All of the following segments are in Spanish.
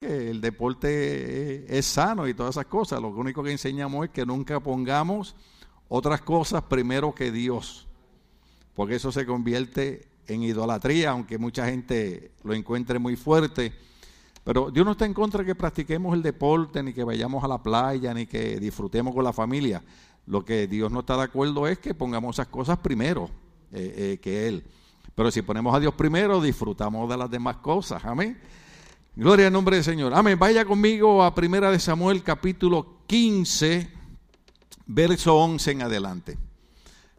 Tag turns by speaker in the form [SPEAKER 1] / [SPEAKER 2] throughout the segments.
[SPEAKER 1] que el deporte es sano y todas esas cosas. Lo único que enseñamos es que nunca pongamos otras cosas primero que Dios, porque eso se convierte en idolatría, aunque mucha gente lo encuentre muy fuerte. Pero Dios no está en contra de que practiquemos el deporte, ni que vayamos a la playa, ni que disfrutemos con la familia. Lo que Dios no está de acuerdo es que pongamos esas cosas primero eh, eh, que Él. Pero si ponemos a Dios primero, disfrutamos de las demás cosas. Amén. Gloria al nombre del Señor. Amén. Vaya conmigo a Primera de Samuel capítulo 15, verso 11 en adelante.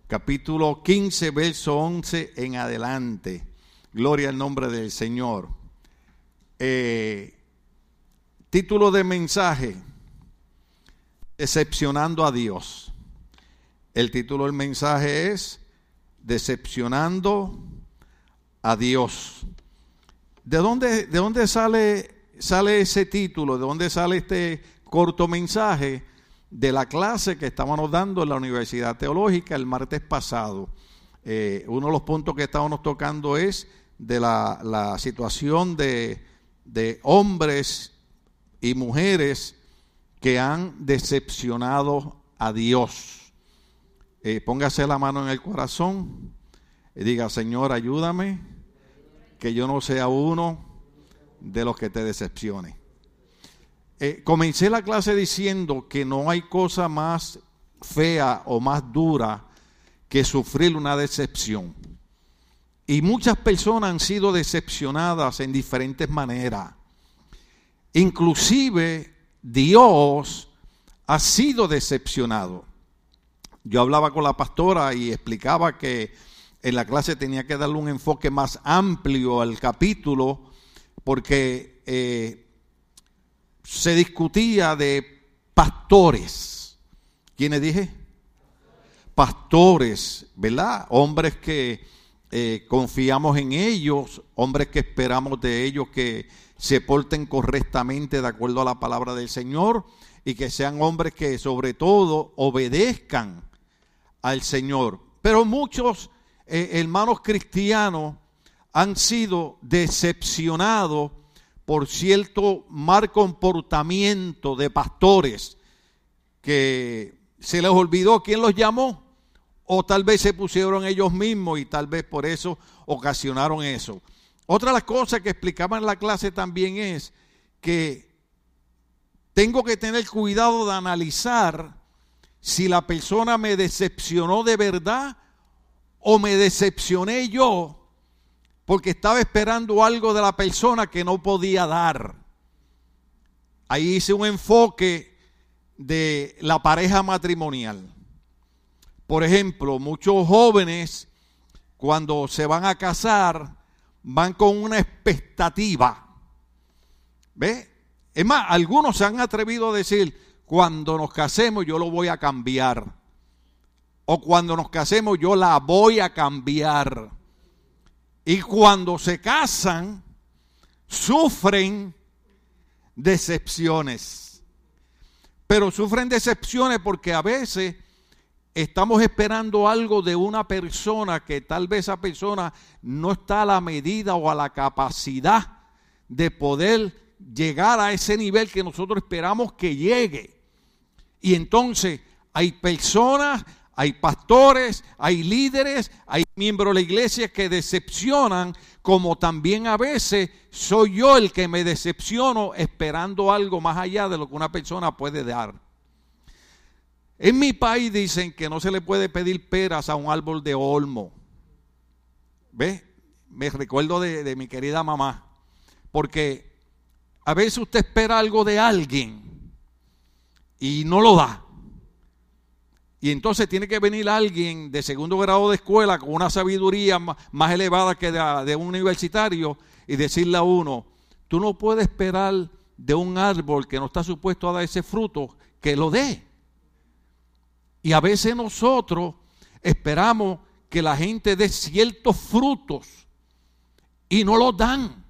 [SPEAKER 1] Capítulo 15, verso 11 en adelante. Gloria al nombre del Señor. Eh, título de mensaje, decepcionando a Dios. El título del mensaje es Decepcionando a Dios. ¿De dónde, de dónde sale, sale ese título? ¿De dónde sale este corto mensaje? De la clase que estábamos dando en la Universidad Teológica el martes pasado. Eh, uno de los puntos que estábamos tocando es de la, situación de, de hombres y mujeres que han decepcionado a Dios. Eh, póngase la mano en el corazón y diga, Señor, ayúdame que yo no sea uno de los que te decepcione. Eh, comencé la clase diciendo que no hay cosa más fea o más dura que sufrir una decepción. Y muchas personas han sido decepcionadas en diferentes maneras. Inclusive Dios ha sido decepcionado. Yo hablaba con la pastora y explicaba que en la clase tenía que darle un enfoque más amplio al capítulo porque eh, se discutía de pastores. ¿Quiénes dije? Pastores, ¿verdad? Hombres que eh, confiamos en ellos, hombres que esperamos de ellos que se porten correctamente de acuerdo a la palabra del Señor y que sean hombres que sobre todo obedezcan al Señor. Pero muchos eh, hermanos cristianos han sido decepcionados por cierto mal comportamiento de pastores que se les olvidó quién los llamó o tal vez se pusieron ellos mismos y tal vez por eso ocasionaron eso. Otra de las cosas que explicaba en la clase también es que tengo que tener cuidado de analizar si la persona me decepcionó de verdad o me decepcioné yo porque estaba esperando algo de la persona que no podía dar. Ahí hice un enfoque de la pareja matrimonial. Por ejemplo, muchos jóvenes cuando se van a casar van con una expectativa. ¿Ve? Es más, algunos se han atrevido a decir, cuando nos casemos yo lo voy a cambiar o cuando nos casemos yo la voy a cambiar. Y cuando se casan, sufren decepciones. Pero sufren decepciones porque a veces estamos esperando algo de una persona que tal vez esa persona no está a la medida o a la capacidad de poder llegar a ese nivel que nosotros esperamos que llegue. Y entonces hay personas, hay pastores, hay líderes, hay miembros de la iglesia que decepcionan, como también a veces soy yo el que me decepciono esperando algo más allá de lo que una persona puede dar. En mi país dicen que no se le puede pedir peras a un árbol de olmo. ¿Ve? Me recuerdo de, de mi querida mamá. Porque a veces usted espera algo de alguien y no lo da. Y entonces tiene que venir alguien de segundo grado de escuela con una sabiduría más, elevada que de, un universitario y decirle a uno, tú no puedes esperar de un árbol que no está supuesto a dar ese fruto que lo dé. Y a veces nosotros esperamos que la gente dé ciertos frutos y no los dan.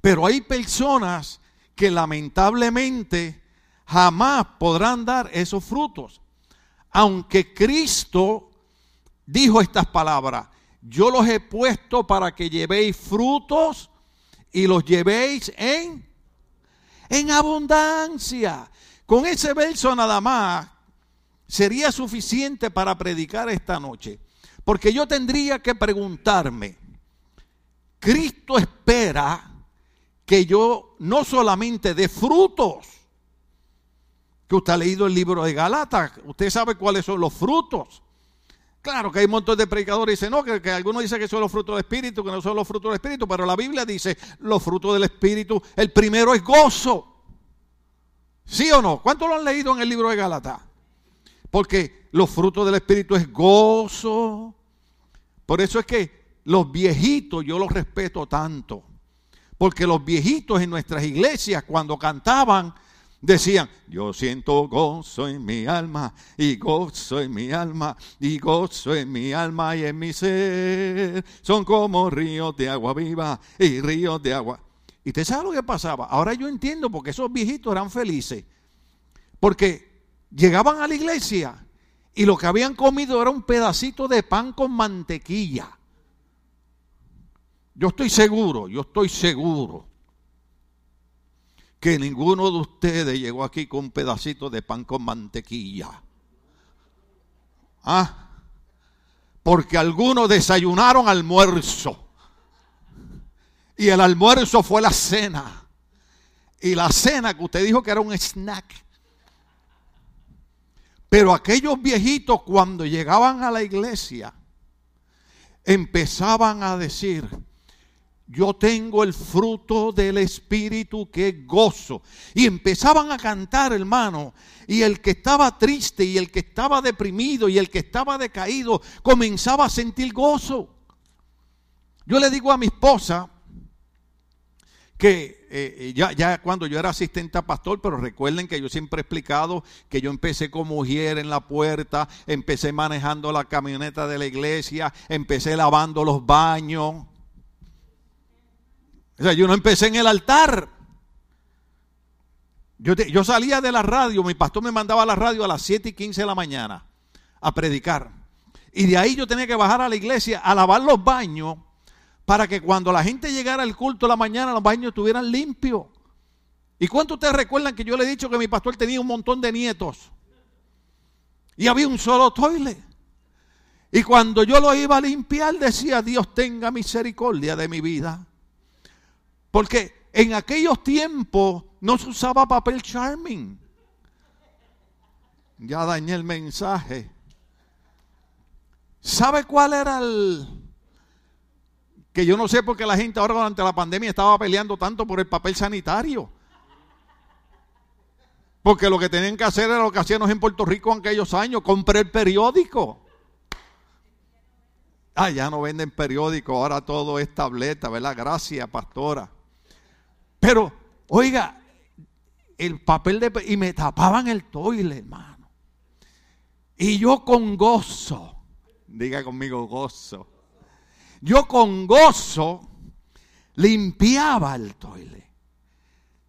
[SPEAKER 1] Pero hay personas que lamentablemente jamás podrán dar esos frutos aunque Cristo dijo estas palabras, yo los he puesto para que llevéis frutos y los llevéis en en abundancia. Con ese verso nada más sería suficiente para predicar esta noche. Porque yo tendría que preguntarme, Cristo espera que yo no solamente dé frutos, que usted ha leído el libro de Galatas, usted sabe cuáles son los frutos. Claro que hay un montón de predicadores que dicen, no, que, que algunos dicen que son los frutos del Espíritu, que no son los frutos del Espíritu, pero la Biblia dice, los frutos del Espíritu, el primero es gozo. ¿Sí o no? ¿Cuántos lo han leído en el libro de Galatas? Porque los frutos del Espíritu es gozo. Por eso es que los viejitos yo los respeto tanto. Porque los viejitos en nuestras iglesias cuando cantaban decían, yo siento gozo en mi alma y gozo en mi alma y gozo en mi alma y en mi ser. Son como ríos de agua viva y ríos de agua. ¿Y te sabe lo que pasaba? Ahora yo entiendo porque esos viejitos eran felices. Porque llegaban a la iglesia y lo que habían comido era un pedacito de pan con mantequilla. Yo estoy seguro, yo estoy seguro que ninguno de ustedes llegó aquí con un pedacito de pan con mantequilla. Ah, porque algunos desayunaron almuerzo. Y el almuerzo fue la cena. Y la cena que usted dijo que era un snack. Pero aquellos viejitos cuando llegaban a la iglesia empezaban a decir, yo tengo el fruto del Espíritu que gozo. Y empezaban a cantar, hermano. Y el que estaba triste y el que estaba deprimido y el que estaba decaído comenzaba a sentir gozo. Yo le digo a mi esposa que eh, eh, ya, ya cuando yo era asistente a pastor, pero recuerden que yo siempre he explicado que yo empecé como mujer en la puerta, empecé manejando la camioneta de la iglesia, empecé lavando los baños. O sea, yo no empecé en el altar. Yo, salía de la radio, mi pastor me mandaba a la radio a las 7 y 15 de la mañana a predicar. Y de ahí yo tenía que bajar a la iglesia a lavar los baños para que cuando la gente llegara al culto de la mañana los baños estuvieran limpios. ¿Y cuántos ustedes recuerdan que yo le he dicho que mi pastor tenía un montón de nietos? Y había un solo toile. Y cuando yo lo iba a limpiar decía, Dios tenga misericordia de mi vida. Porque en aquellos tiempos no se usaba papel charming. Ya dañé el mensaje. ¿Sabe cuál era el... Que yo no sé por qué la gente ahora durante la pandemia estaba peleando tanto por el papel sanitario. Porque lo que tenían que hacer era lo que hacíamos en Puerto Rico en aquellos años, compré el periódico. Ah, ya no venden periódico, ahora todo es tableta, ¿verdad? Gracias, pastora. Pero, oiga, el papel de... Y me tapaban el toile, hermano. Y yo con gozo, diga conmigo gozo. Yo con gozo limpiaba el toile.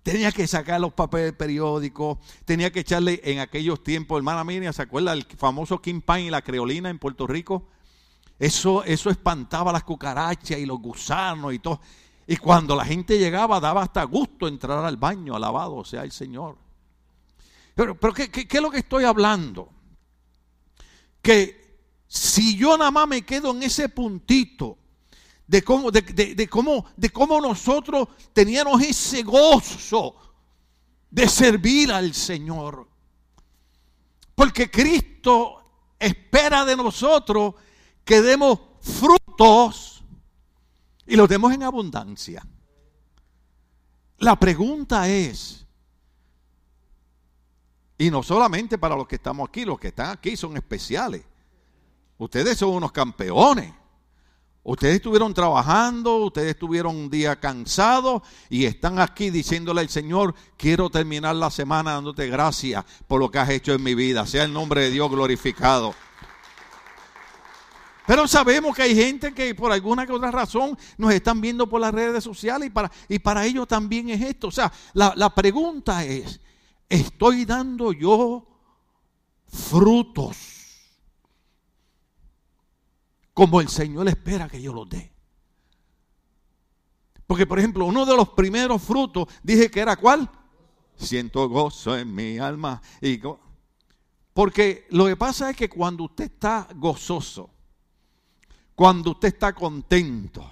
[SPEAKER 1] Tenía que sacar los papeles periódicos, tenía que echarle en aquellos tiempos, hermana Miriam, ¿se acuerda el famoso Pine y la creolina en Puerto Rico? Eso, eso espantaba las cucarachas y los gusanos y todo. Y cuando la gente llegaba, daba hasta gusto entrar al baño, alabado sea el Señor. Pero, pero ¿qué, qué, qué es lo que estoy hablando? Que si yo nada más me quedo en ese puntito de cómo, de, de, de, cómo, de cómo nosotros teníamos ese gozo de servir al Señor. Porque Cristo espera de nosotros que demos frutos y los demos en abundancia. La pregunta es, y no solamente para los que estamos aquí, los que están aquí son especiales. Ustedes son unos campeones. Ustedes estuvieron trabajando, ustedes estuvieron un día cansados y están aquí diciéndole al Señor, quiero terminar la semana dándote gracias por lo que has hecho en mi vida. Sea el nombre de Dios glorificado. Pero sabemos que hay gente que por alguna que otra razón nos están viendo por las redes sociales y para, y para ellos también es esto. O sea, la, la pregunta es, ¿estoy dando yo frutos como el Señor espera que yo los dé? Porque, por ejemplo, uno de los primeros frutos, dije que era cuál? siento gozo en mi alma. Y porque lo que pasa es que cuando usted está gozoso, cuando usted está contento,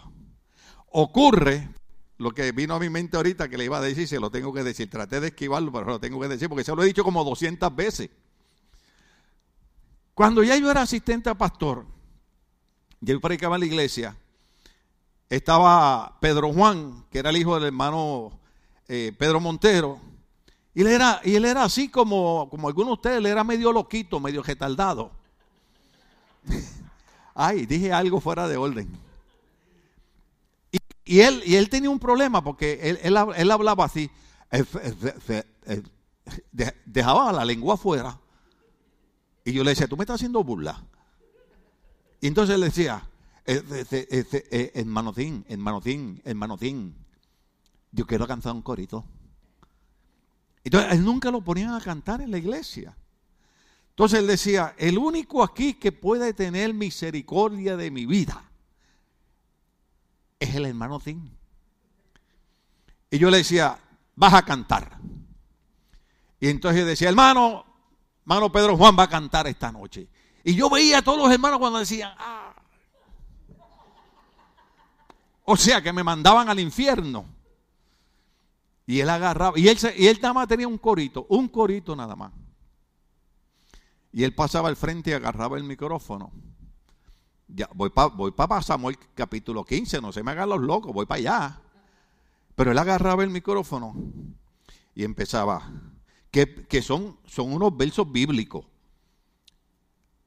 [SPEAKER 1] ocurre lo que vino a mi mente ahorita que le iba a decir, se lo tengo que decir. Traté de esquivarlo, pero lo tengo que decir porque se lo he dicho como 200 veces. Cuando ya yo era asistente a pastor, yo predicaba en la iglesia, estaba Pedro Juan, que era el hijo del hermano eh, Pedro Montero, y él era, y él era así como, como algunos de ustedes, él era medio loquito, medio retardado. Ay, dije algo fuera de orden. Y, él, y él tenía un problema porque él, hablaba así, dejaba la lengua afuera. Y yo le decía, tú me estás haciendo burla. Y entonces él decía, hermanotín, hermanotín, hermanotín, yo quiero cantar un corito. Entonces, él nunca lo ponían a cantar en la iglesia. Entonces él decía, el único aquí que puede tener misericordia de mi vida es el hermano Tim. Y yo le decía, vas a cantar. Y entonces decía, hermano, hermano Pedro Juan va a cantar esta noche. Y yo veía a todos los hermanos cuando decían, ah. O sea, que me mandaban al infierno. Y él agarraba, y él, y él nada más tenía un corito, un corito nada más. Y él pasaba al frente y agarraba el micrófono. Ya, voy para voy pa Samuel capítulo 15, no se me hagan los locos, voy para allá. Pero él agarraba el micrófono y empezaba, que, que son, son unos versos bíblicos.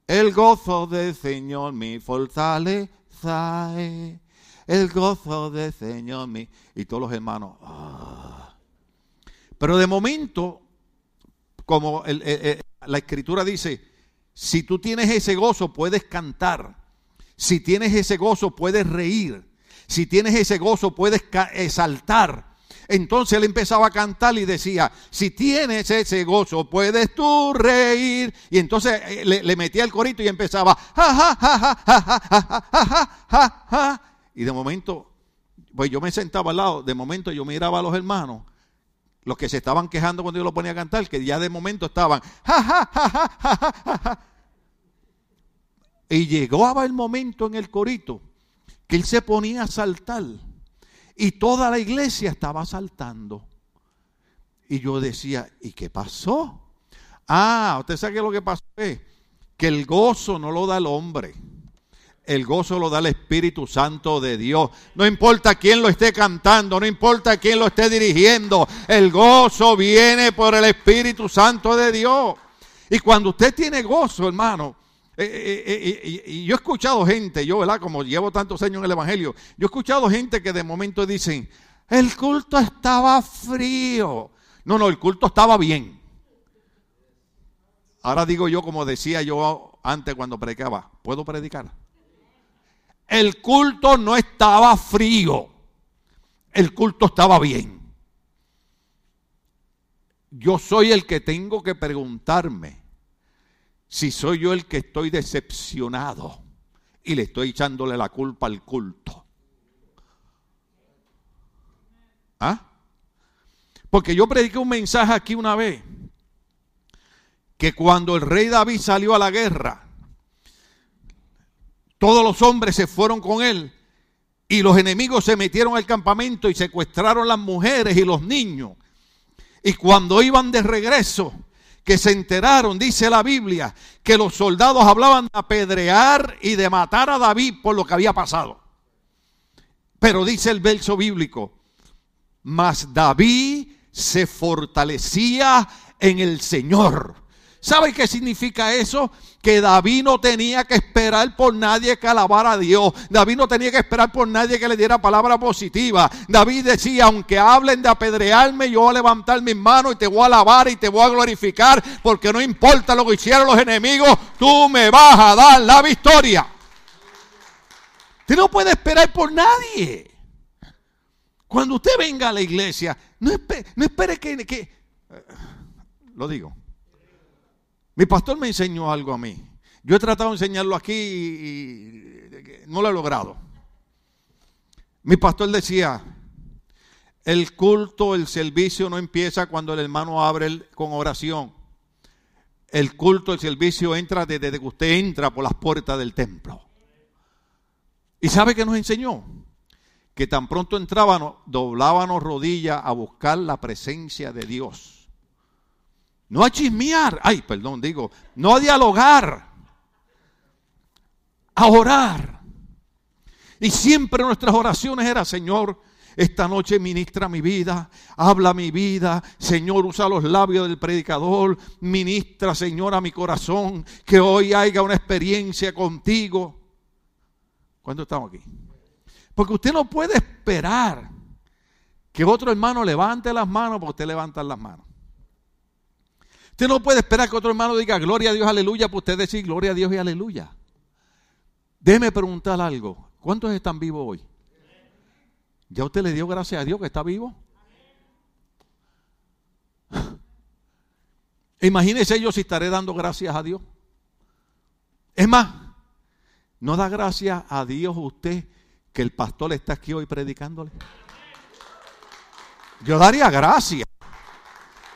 [SPEAKER 1] El gozo del Señor mi fortaleza, el gozo del Señor mi... Y todos los hermanos, ah. Pero de momento, como la escritura dice, si tú tienes ese gozo puedes cantar, si tienes ese gozo puedes reír, si tienes ese gozo puedes exaltar. Entonces él empezaba a cantar y decía, si tienes ese gozo, puedes tú reír. Y entonces le, metía el corito y empezaba, ja, ja, ja, Y de momento, pues yo me sentaba al lado, de momento yo miraba a los hermanos los que se estaban quejando cuando yo lo ponía a cantar, que ya de momento estaban, Y llegó el momento en el corito que él se ponía a saltar y toda la iglesia estaba saltando. Y yo decía, ¿y qué pasó? Ah, usted sabe que lo que pasó es que el gozo no lo da el hombre. El gozo lo da el Espíritu Santo de Dios. No importa quién lo esté cantando, no importa quién lo esté dirigiendo. El gozo viene por el Espíritu Santo de Dios. Y cuando usted tiene gozo, hermano, eh, eh, eh, y yo he escuchado gente, yo, ¿verdad? Como llevo tantos años en el Evangelio, yo he escuchado gente que de momento dicen, el culto estaba frío. No, no, el culto estaba bien. Ahora digo yo, como decía yo antes cuando predicaba, ¿puedo predicar? El culto no estaba frío. El culto estaba bien. Yo soy el que tengo que preguntarme si soy yo el que estoy decepcionado y le estoy echándole la culpa al culto. ¿Ah? Porque yo prediqué un mensaje aquí una vez que cuando el rey David salió a la guerra, todos los hombres se fueron con él y los enemigos se metieron al campamento y secuestraron las mujeres y los niños. Y cuando iban de regreso, que se enteraron, dice la Biblia, que los soldados hablaban de apedrear y de matar a David por lo que había pasado. Pero dice el verso bíblico, mas David se fortalecía en el Señor ¿Sabe qué significa eso? Que David no tenía que esperar por nadie que alabara a Dios. David no tenía que esperar por nadie que le diera palabra positiva. David decía, aunque hablen de apedrearme, yo voy a levantar mis manos y te voy a alabar y te voy a glorificar, porque no importa lo que hicieron los enemigos, tú me vas a dar la victoria. Usted no puede esperar por nadie. Cuando usted venga a la iglesia, no espere, que, que... Eh, lo digo. Mi pastor me enseñó algo a mí. Yo he tratado de enseñarlo aquí y no lo he logrado. Mi pastor decía, El culto, el servicio no empieza cuando el hermano abre con oración. El culto, el servicio entra desde que usted entra por las puertas del templo. ¿Y sabe qué nos enseñó? Que tan pronto entrábamos, doblábamos rodillas a buscar la presencia de Dios. No a chismear, ay, perdón, digo, no a dialogar, a orar. Y siempre nuestras oraciones eran, Señor, esta noche ministra mi vida, habla mi vida, Señor, usa los labios del predicador, ministra, Señor, a mi corazón, que hoy haya una experiencia contigo. ¿Cuándo estamos aquí? Porque usted no puede esperar que otro hermano levante las manos porque usted levanta las manos. Usted no puede esperar que otro hermano diga gloria a Dios, aleluya, para usted decir gloria a Dios y aleluya. Déjeme preguntar algo. ¿Cuántos están vivos hoy? ¿Ya usted le dio gracias a Dios que está vivo? Imagínese yo si estaré dando gracias a Dios. Es más, ¿no da gracias a Dios usted que el pastor está aquí hoy predicándole? Yo daría gracias.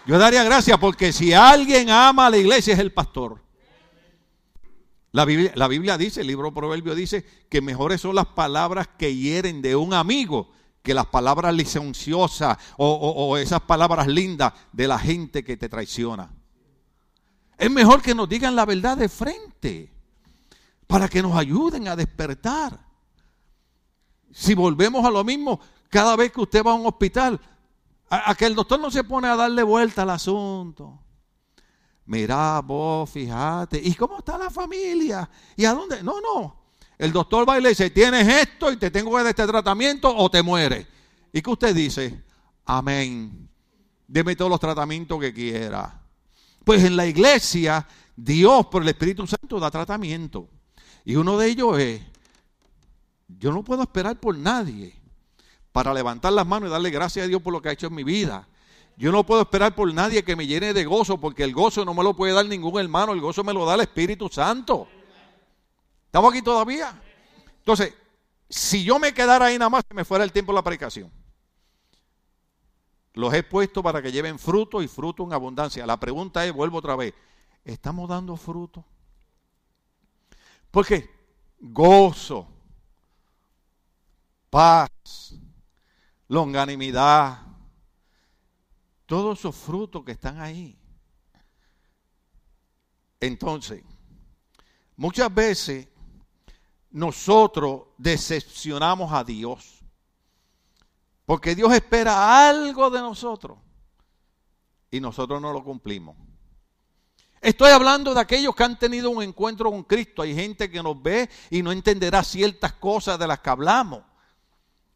[SPEAKER 1] Yo daría gracias porque si alguien ama a la iglesia es el pastor. La Biblia, dice, el libro Proverbio dice que mejores son las palabras que hieren de un amigo que las palabras licenciosas o, esas palabras lindas de la gente que te traiciona. Es mejor que nos digan la verdad de frente para que nos ayuden a despertar. Si volvemos a lo mismo, cada vez que usted va a un hospital, a, que el doctor no se pone a darle vuelta al asunto. Mira, vos, fíjate, ¿y cómo está la familia? ¿Y a dónde? No, no. El doctor va y le dice, tienes esto y te tengo que dar este tratamiento o te mueres. ¿Y qué usted dice? Amén. Deme todos los tratamientos que quiera. Pues en la iglesia, Dios por el Espíritu Santo da tratamiento. Y uno de ellos es, yo no puedo esperar por nadie para levantar las manos y darle gracias a Dios por lo que ha hecho en mi vida. Yo no puedo esperar por nadie que me llene de gozo, porque el gozo no me lo puede dar ningún hermano, el gozo me lo da el Espíritu Santo. ¿Estamos aquí todavía? Entonces, si yo me quedara ahí nada más, me fuera el tiempo de la predicación. Los he puesto para que lleven fruto y fruto en abundancia. La pregunta es, vuelvo otra vez, ¿estamos dando fruto? Porque gozo, paz, longanimidad, todos esos frutos que están ahí. Entonces, muchas veces nosotros decepcionamos a Dios. Porque Dios espera algo de nosotros y nosotros no lo cumplimos. Estoy hablando de aquellos que han tenido un encuentro con Cristo. Hay gente que nos ve y no entenderá ciertas cosas de las que hablamos.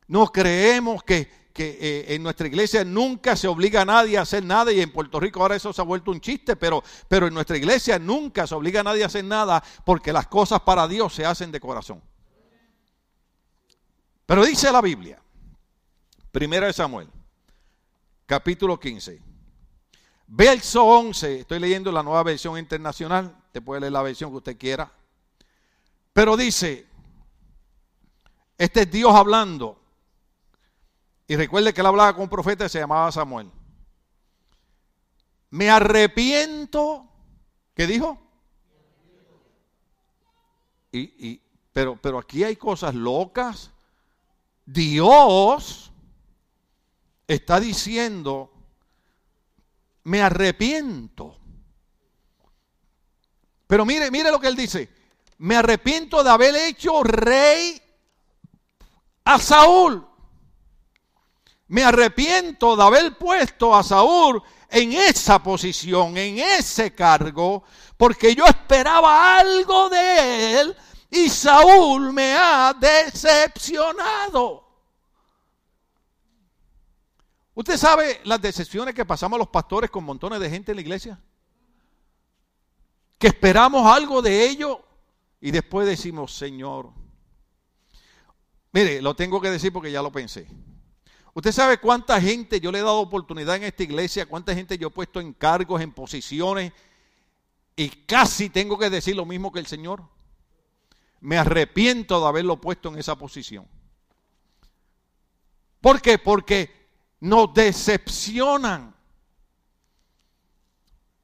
[SPEAKER 1] No creemos que, eh, en nuestra iglesia nunca se obliga a nadie a hacer nada y en Puerto Rico ahora eso se ha vuelto un chiste, pero, pero en nuestra iglesia nunca se obliga a nadie a hacer nada porque las cosas para Dios se hacen de corazón. Pero dice la Biblia, primera de Samuel, capítulo 15, verso 11, estoy leyendo la nueva versión internacional, te puede leer la versión que usted quiera, pero dice, este es Dios hablando, y recuerde que él hablaba con un profeta que se llamaba Samuel. Me arrepiento. ¿Qué dijo? Y, pero, pero aquí hay cosas locas. Dios está diciendo, me arrepiento. Pero mire, mire lo que él dice. Me arrepiento de haber hecho rey a Saúl me arrepiento de haber puesto a Saúl en esa posición, en ese cargo, porque yo esperaba algo de él y Saúl me ha decepcionado. ¿Usted sabe las decepciones que pasamos los pastores con montones de gente en la iglesia? Que esperamos algo de ellos y después decimos, Señor, mire, lo tengo que decir porque ya lo pensé. Usted sabe cuánta gente yo le he dado oportunidad en esta iglesia, cuánta gente yo he puesto en cargos, en posiciones, y casi tengo que decir lo mismo que el Señor. Me arrepiento de haberlo puesto en esa posición. ¿Por qué? Porque nos decepcionan.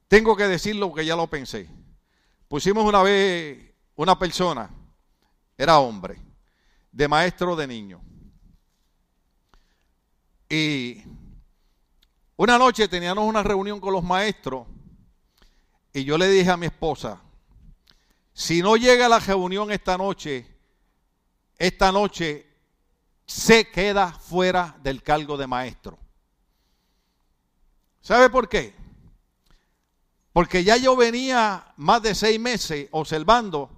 [SPEAKER 1] Tengo que decirlo porque ya lo pensé. Pusimos una vez una persona, era hombre, de maestro de niño. Y una noche teníamos una reunión con los maestros y yo le dije a mi esposa, si no llega a la reunión esta noche, esta noche se queda fuera del cargo de maestro. ¿Sabe por qué? Porque ya yo venía más de seis meses observando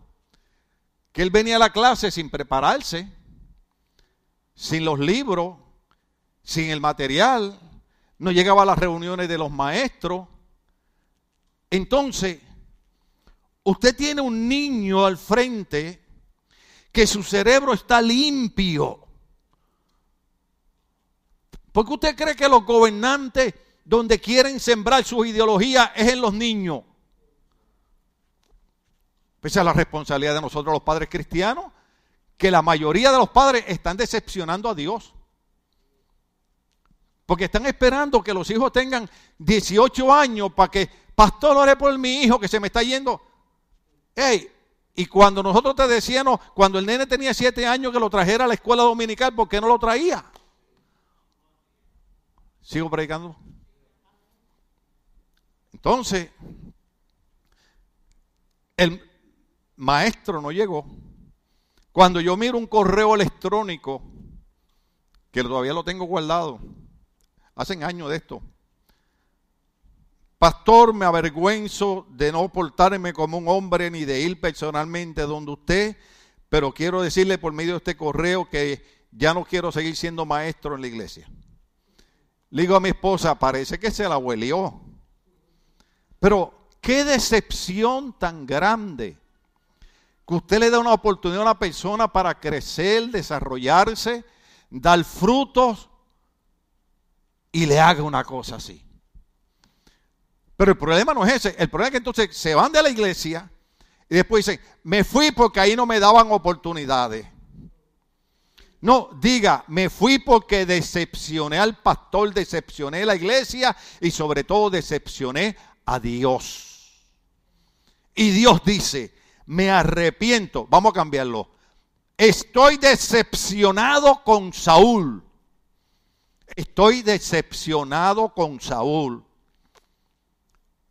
[SPEAKER 1] que él venía a la clase sin prepararse, sin los libros, sin el material, no llegaba a las reuniones de los maestros. Entonces, usted tiene un niño al frente que su cerebro está limpio. Porque usted cree que los gobernantes donde quieren sembrar sus ideologías es en los niños. Pese a la responsabilidad de nosotros los padres cristianos, que la mayoría de los padres están decepcionando a Dios. Porque están esperando que los hijos tengan 18 años para que, pastor, ore por mi hijo que se me está yendo. Hey, y cuando nosotros te decíamos, cuando el nene tenía 7 años que lo trajera a la escuela dominical, ¿por qué no lo traía? ¿Sigo predicando? Entonces, el maestro no llegó. Cuando yo miro un correo electrónico, que todavía lo tengo guardado, hacen años de esto. Pastor, me avergüenzo de no portarme como un hombre ni de ir personalmente donde usted, pero quiero decirle por medio de este correo que ya no quiero seguir siendo maestro en la iglesia. Le digo a mi esposa, parece que se la huelió. Pero qué decepción tan grande que usted le da una oportunidad a una persona para crecer, desarrollarse, dar frutos y le haga una cosa así. Pero el problema no es ese. El problema es que entonces se van de la iglesia y después dicen, me fui porque ahí no me daban oportunidades. No, diga, me fui porque decepcioné al pastor, decepcioné a la iglesia y sobre todo decepcioné a Dios. Y Dios dice, me arrepiento, vamos a cambiarlo. Estoy decepcionado con Saúl. Estoy decepcionado con Saúl.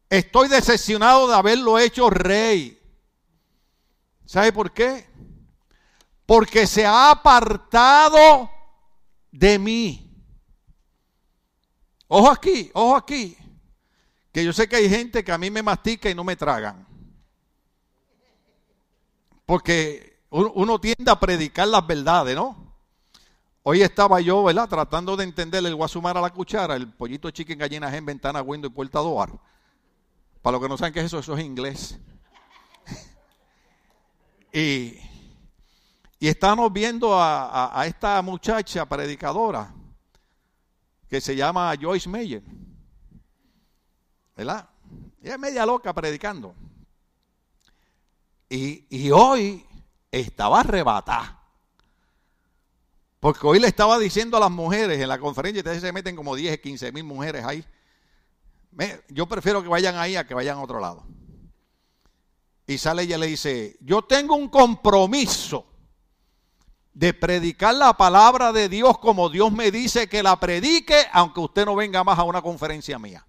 [SPEAKER 1] Estoy decepcionado de haberlo hecho rey. ¿Sabe por qué? Porque se ha apartado de mí. Ojo aquí, ojo aquí que yo sé que hay gente que a mí me mastica y no me tragan. Porque uno tiende a predicar las verdades, ¿no? Hoy estaba yo, ¿verdad? Tratando de entender el guasumar a la cuchara, el pollito chicken gallinas en ventana, window y puerta doar. Para los que no saben qué es eso, eso es inglés. y, y estamos viendo a, a esta muchacha predicadora que se llama Joyce Meyer. ¿verdad? Ella es media loca predicando. Y, hoy estaba arrebatada. Porque hoy le estaba diciendo a las mujeres en la conferencia, ustedes se meten como 10, 15 mil mujeres ahí. yo prefiero que vayan ahí a que vayan a otro lado. Y sale ella y le dice, yo tengo un compromiso de predicar la palabra de Dios como Dios me dice que la predique, aunque usted no venga más a una conferencia mía.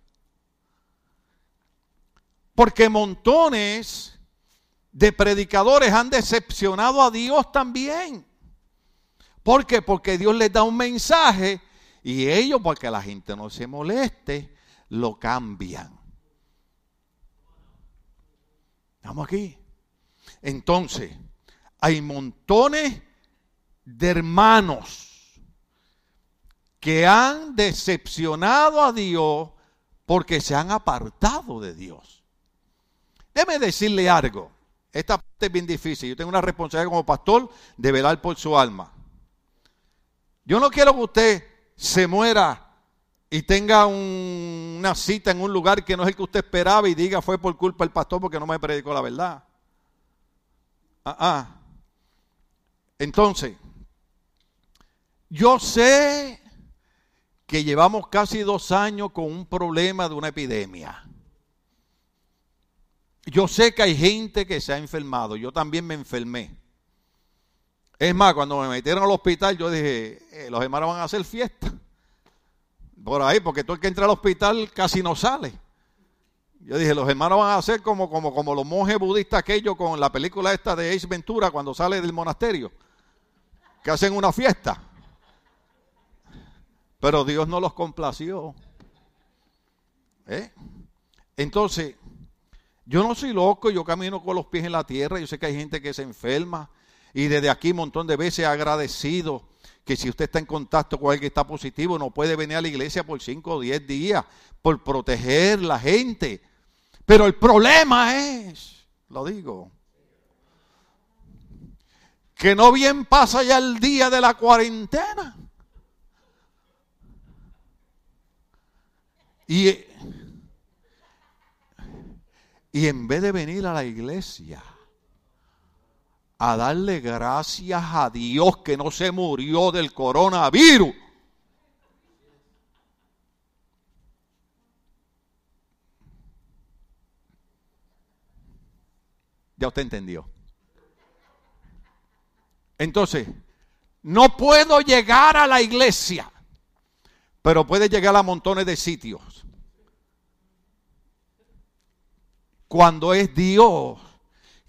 [SPEAKER 1] Porque montones de predicadores han decepcionado a Dios también. ¿Por qué? Porque Dios les da un mensaje y ellos, porque la gente no se moleste, lo cambian. Estamos aquí. Entonces, hay montones de hermanos que han decepcionado a Dios porque se han apartado de Dios. Déjeme decirle algo. Esta parte es bien difícil. Yo tengo una responsabilidad como pastor de velar por su alma. Yo no quiero que usted se muera y tenga una cita en un lugar que no es el que usted esperaba y diga fue por culpa del pastor porque no me predicó la verdad. Ah, ah. Entonces, yo sé que llevamos casi dos años con un problema de una epidemia. Yo sé que hay gente que se ha enfermado, yo también me enfermé. Es más, cuando me metieron al hospital, yo dije, eh, los hermanos van a hacer fiesta. Por ahí, porque todo el que entra al hospital casi no sale. Yo dije, los hermanos van a hacer como, como, como los monjes budistas aquellos con la película esta de Ace Ventura cuando sale del monasterio, que hacen una fiesta. Pero Dios no los complació. ¿Eh? Entonces, yo no soy loco, yo camino con los pies en la tierra, yo sé que hay gente que se enferma y desde aquí un montón de veces agradecido que si usted está en contacto con alguien que está positivo, no puede venir a la iglesia por 5 o 10 días por proteger la gente. Pero el problema es, lo digo, que no bien pasa ya el día de la cuarentena. Y, y en vez de venir a la iglesia a darle gracias a Dios que no se murió del coronavirus, Ya usted entendió. Entonces, no puedo llegar a la iglesia, pero puede llegar a montones de sitios. Cuando es Dios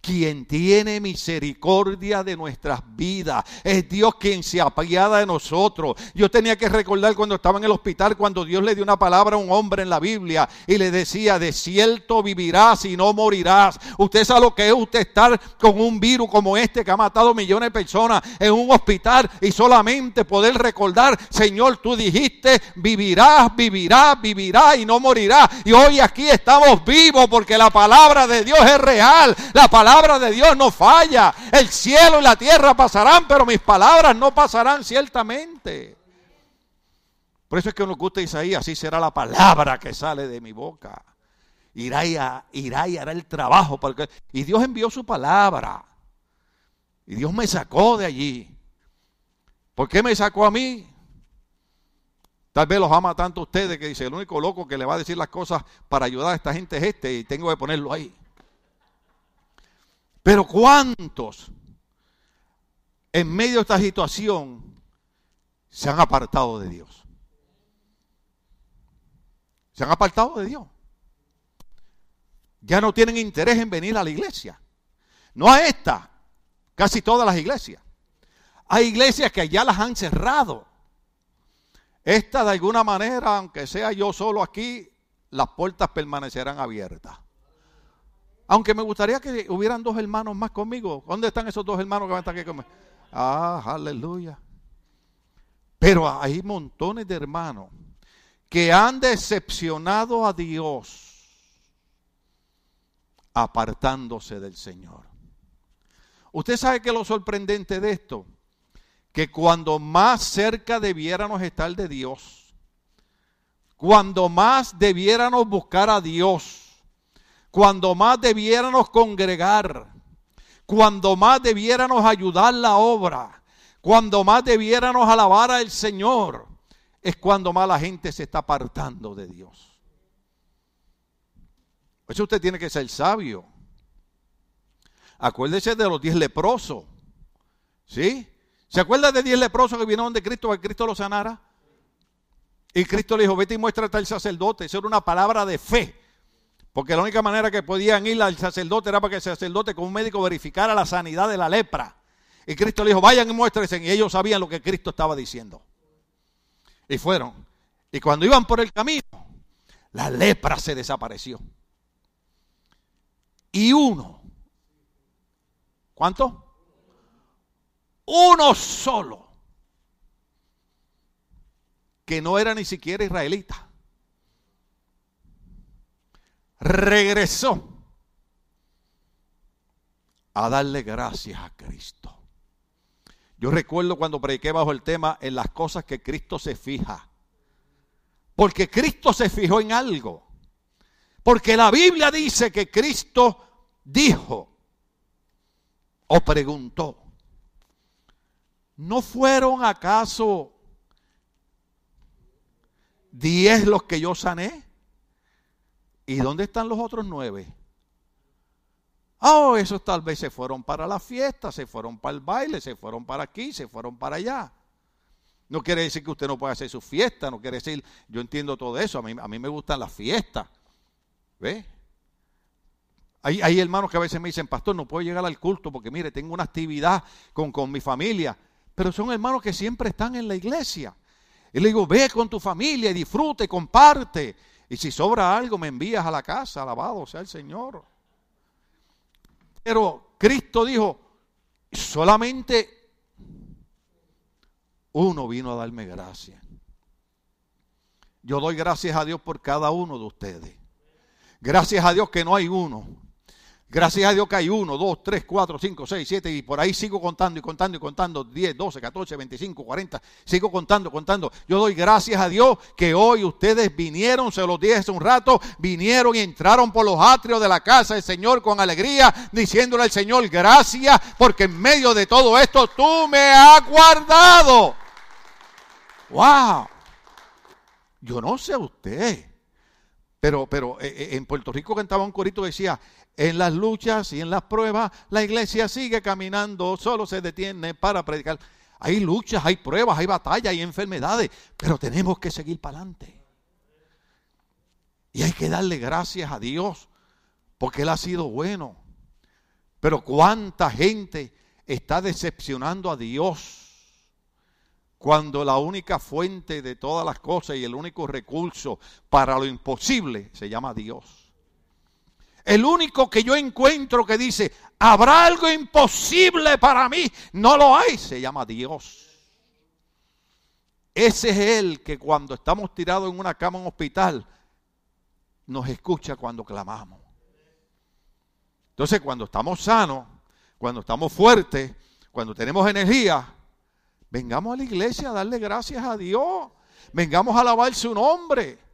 [SPEAKER 1] quien tiene misericordia de nuestras vidas. Es Dios quien se apiada de nosotros. Yo tenía que recordar cuando estaba en el hospital, cuando Dios le dio una palabra a un hombre en la Biblia y le decía, de cierto vivirás y no morirás. Usted sabe lo que es usted estar con un virus como este que ha matado millones de personas en un hospital y solamente poder recordar, Señor, tú dijiste, vivirás, vivirás, vivirás y no morirás. Y hoy aquí estamos vivos porque la palabra de Dios es real. La palabra palabra de Dios no falla. El cielo y la tierra pasarán, pero mis palabras no pasarán ciertamente. Por eso es que uno gusta Isaías, así será la palabra que sale de mi boca. Irá y, hará el trabajo. Y Dios envió su palabra. Y Dios me sacó de allí. ¿Por qué me sacó a mí? Tal vez los ama tanto ustedes que dice, el único loco que le va a decir las cosas para ayudar a esta gente es este y tengo que ponerlo ahí. Pero ¿cuántos en medio de esta situación se han apartado de Dios? Se han apartado de Dios. Ya no tienen interés en venir a la iglesia. No a esta, casi todas las iglesias. Hay iglesias que ya las han cerrado. Esta de alguna manera, aunque sea yo solo aquí, las puertas permanecerán abiertas. Aunque me gustaría que hubieran dos hermanos más conmigo. ¿Dónde están esos dos hermanos que van a estar aquí conmigo? Ah, aleluya. Pero hay montones de hermanos que han decepcionado a Dios apartándose del Señor. Usted sabe que lo sorprendente de esto, que cuando más cerca debiéramos estar de Dios, cuando más debiéramos buscar a Dios, cuando más debiéramos congregar, cuando más debiéramos ayudar la obra, cuando más debiéramos alabar al Señor, es cuando más la gente se está apartando de Dios. Eso usted tiene que ser sabio. Acuérdese de los diez leprosos. ¿Sí? ¿Se acuerda de diez leprosos que vinieron de Cristo, que Cristo los sanara? Y Cristo le dijo, vete y muéstrate al sacerdote. Eso era una palabra de fe. Porque la única manera que podían ir al sacerdote era para que el sacerdote como un médico verificara la sanidad de la lepra. Y Cristo le dijo, vayan y muéstrense. Y ellos sabían lo que Cristo estaba diciendo. Y fueron. Y cuando iban por el camino, la lepra se desapareció. Y uno, ¿cuánto? Uno solo, que no era ni siquiera israelita regresó a darle gracias a Cristo. Yo recuerdo cuando prediqué bajo el tema en las cosas que Cristo se fija. Porque Cristo se fijó en algo. Porque la Biblia dice que Cristo dijo o preguntó, ¿no fueron acaso diez los que yo sané. ¿Y dónde están los otros nueve? Oh, esos tal vez se fueron para la fiesta, se fueron para el baile, se fueron para aquí, se fueron para allá. No quiere decir que usted no pueda hacer su fiesta, no quiere decir, yo entiendo todo eso, a mí, a mí me gustan las fiestas. ¿Ve? Hay, hay, hermanos que a veces me dicen, pastor, no puedo llegar al culto porque mire, tengo una actividad con, con mi familia. Pero son hermanos que siempre están en la iglesia. Y le digo, ve con tu familia y disfrute, comparte. Y si sobra algo, me envías a la casa, alabado sea el Señor. Pero Cristo dijo, solamente uno vino a darme gracia. Yo doy gracias a Dios por cada uno de ustedes. Gracias a Dios que no hay uno Gracias a Dios que hay uno, dos, tres, cuatro, cinco, seis, siete, y por ahí sigo contando y contando y contando, 10, 12, 14, 25, 40, sigo contando, contando. Yo doy gracias a Dios que hoy ustedes vinieron, se los dije hace un rato, vinieron y entraron por los atrios de la casa del Señor con alegría, diciéndole al Señor, gracias, porque en medio de todo esto tú me has guardado. ¡Wow! Yo no sé usted. Pero, pero eh, eh, en Puerto Rico cantaba un corito que decía, en las luchas y en las pruebas, la iglesia sigue caminando, solo se detiene para predicar. Hay luchas, hay pruebas, hay batallas, hay enfermedades, pero tenemos que seguir para adelante. Y hay que darle gracias a Dios, porque Él ha sido bueno. Pero cuánta gente está decepcionando a Dios cuando la única fuente de todas las cosas y el único recurso para lo imposible se llama Dios. El único que yo encuentro que dice, habrá algo imposible para mí, no lo hay, se llama Dios. Ese es el que cuando estamos tirados en una cama en un hospital, nos escucha cuando clamamos. Entonces, cuando estamos sanos, cuando estamos fuertes, cuando tenemos energía, vengamos a la iglesia a darle gracias a Dios. Vengamos a alabar su nombre.